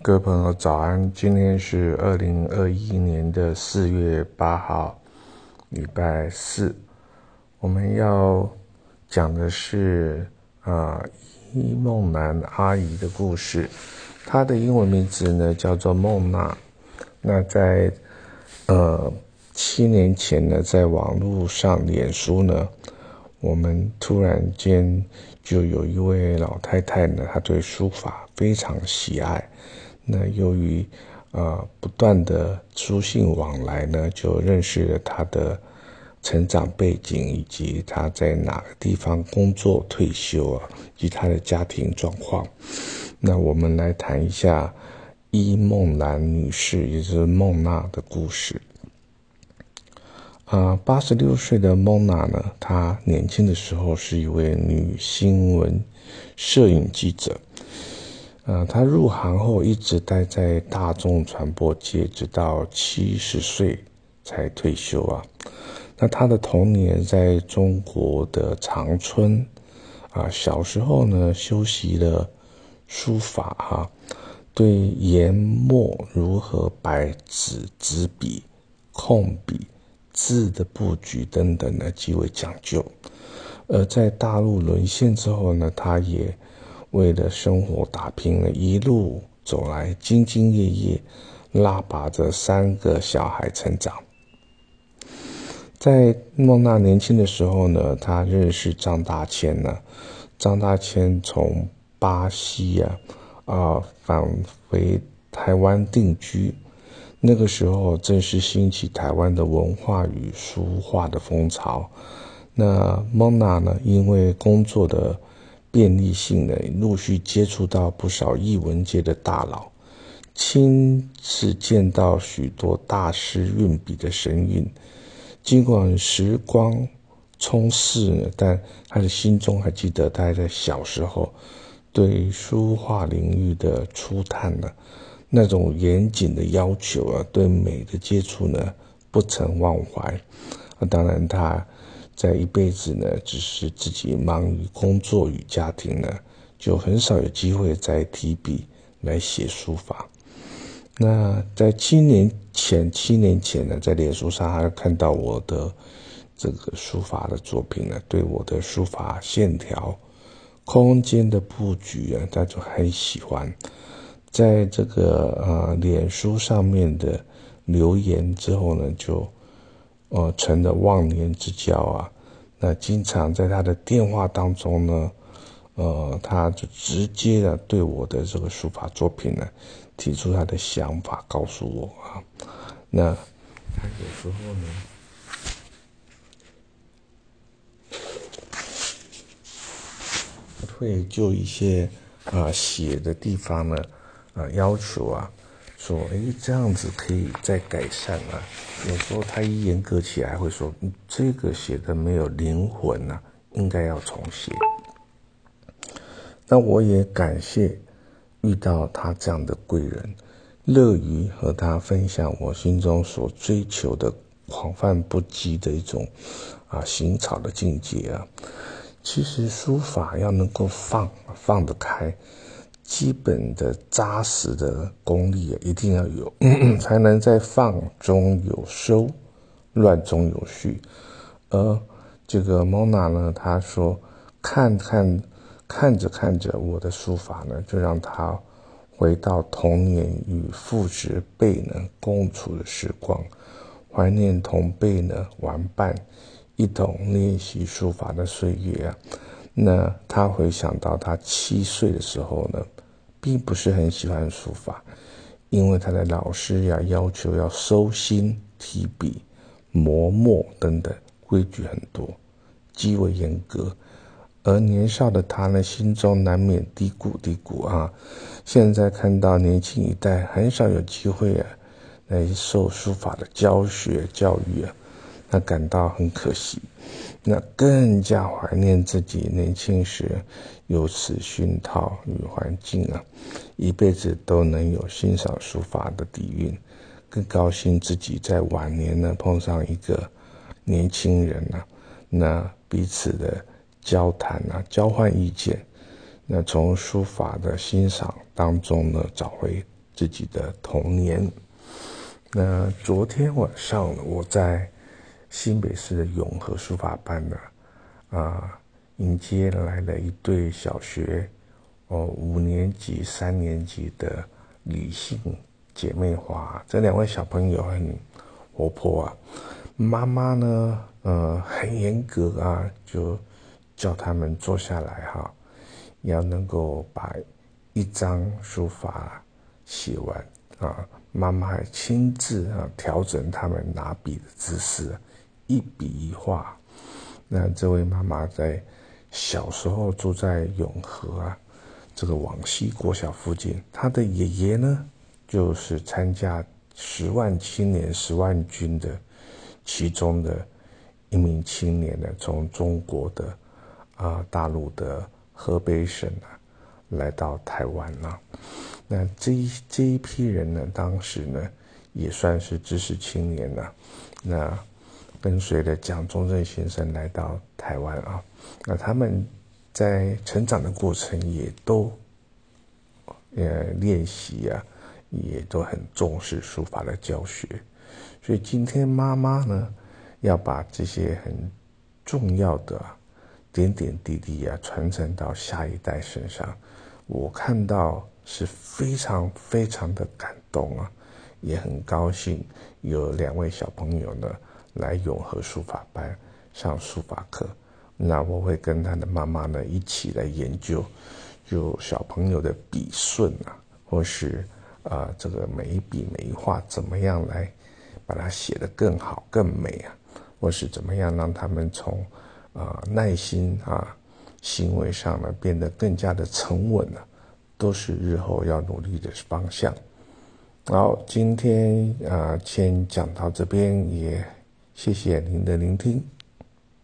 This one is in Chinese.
各位朋友早安，今天是二零二一年的四月八号，礼拜四。我们要讲的是啊伊梦兰阿姨的故事。她的英文名字呢叫做梦娜。那在呃七年前呢，在网络上脸书呢，我们突然间就有一位老太太呢，她对书法非常喜爱。那由于啊不断的书信往来呢，就认识了他的成长背景，以及他在哪个地方工作退休啊，以及他的家庭状况。那我们来谈一下伊梦兰女士，也就是孟娜的故事。啊，八十六岁的孟娜呢，她年轻的时候是一位女新闻摄影记者。呃，他入行后一直待在大众传播界，直到七十岁才退休啊。那他的童年在中国的长春啊，小时候呢修习了书法哈，对研墨如何摆纸、纸笔、控笔、字的布局等等呢极为讲究。而在大陆沦陷之后呢，他也。为了生活打拼了一路走来，兢兢业业，拉拔着三个小孩成长。在孟娜年轻的时候呢，她认识张大千呢。张大千从巴西啊啊返回台湾定居，那个时候正是兴起台湾的文化与书画的风潮。那孟娜呢，因为工作的。便利性呢，陆续接触到不少艺文界的大佬，亲自见到许多大师运笔的神韵。尽管时光冲逝，但他的心中还记得他在小时候对书画领域的初探呢，那种严谨的要求啊，对美的接触呢，不曾忘怀。啊，当然他。在一辈子呢，只是自己忙于工作与家庭呢，就很少有机会再提笔来写书法。那在七年前，七年前呢，在脸书上还看到我的这个书法的作品呢，对我的书法线条、空间的布局啊，他就很喜欢。在这个呃脸书上面的留言之后呢，就。呃，成了忘年之交啊。那经常在他的电话当中呢，呃，他就直接的对我的这个书法作品呢，提出他的想法，告诉我啊。那他有时候呢，会就一些啊写的地方呢，啊要求啊。说，哎，这样子可以再改善啊。有时候他一严格起来，会说，这个写的没有灵魂啊，应该要重写。那我也感谢遇到他这样的贵人，乐于和他分享我心中所追求的广泛不羁的一种啊行草的境界啊。其实书法要能够放放得开。基本的扎实的功力啊一定要有，才能在放中有收，乱中有序。而这个蒙娜呢，他说看看看着看着我的书法呢，就让他回到童年与父执辈呢共处的时光，怀念同辈呢玩伴一同练习书法的岁月啊。那他回想到他七岁的时候呢。并不是很喜欢书法，因为他的老师呀要求要收心、提笔、磨墨等等，规矩很多，极为严格。而年少的他呢，心中难免嘀咕嘀咕啊。现在看到年轻一代很少有机会啊，来受书法的教学教育啊，他感到很可惜。那更加怀念自己年轻时有此熏陶与环境啊，一辈子都能有欣赏书法的底蕴，更高兴自己在晚年呢碰上一个年轻人啊，那彼此的交谈啊，交换意见，那从书法的欣赏当中呢找回自己的童年。那昨天晚上我在新北市的永和书法班呢，啊，迎接来了一对小学哦五年级、三年级的女性姐妹花。这两位小朋友很活泼啊，妈妈呢，呃，很严格啊，就叫他们坐下来哈，要能够把一张书法写完啊。妈妈还亲自啊调整他们拿笔的姿势。一笔一画，那这位妈妈在小时候住在永和啊，这个往西国小附近。她的爷爷呢，就是参加十万青年十万军的其中的一名青年呢，从中国的啊大陆的河北省啊来到台湾了。那这一这一批人呢，当时呢也算是知识青年了。那跟随着蒋中正先生来到台湾啊，那他们在成长的过程也都呃练习啊，也都很重视书法的教学，所以今天妈妈呢要把这些很重要的点点滴滴啊传承到下一代身上，我看到是非常非常的感动啊，也很高兴有两位小朋友呢。来永和书法班上书法课，那我会跟他的妈妈呢一起来研究，就小朋友的笔顺啊，或是啊这个每一笔每一画怎么样来把它写得更好更美啊，或是怎么样让他们从啊耐心啊行为上呢变得更加的沉稳了，都是日后要努力的方向。好，今天啊先讲到这边也。谢谢您的聆听。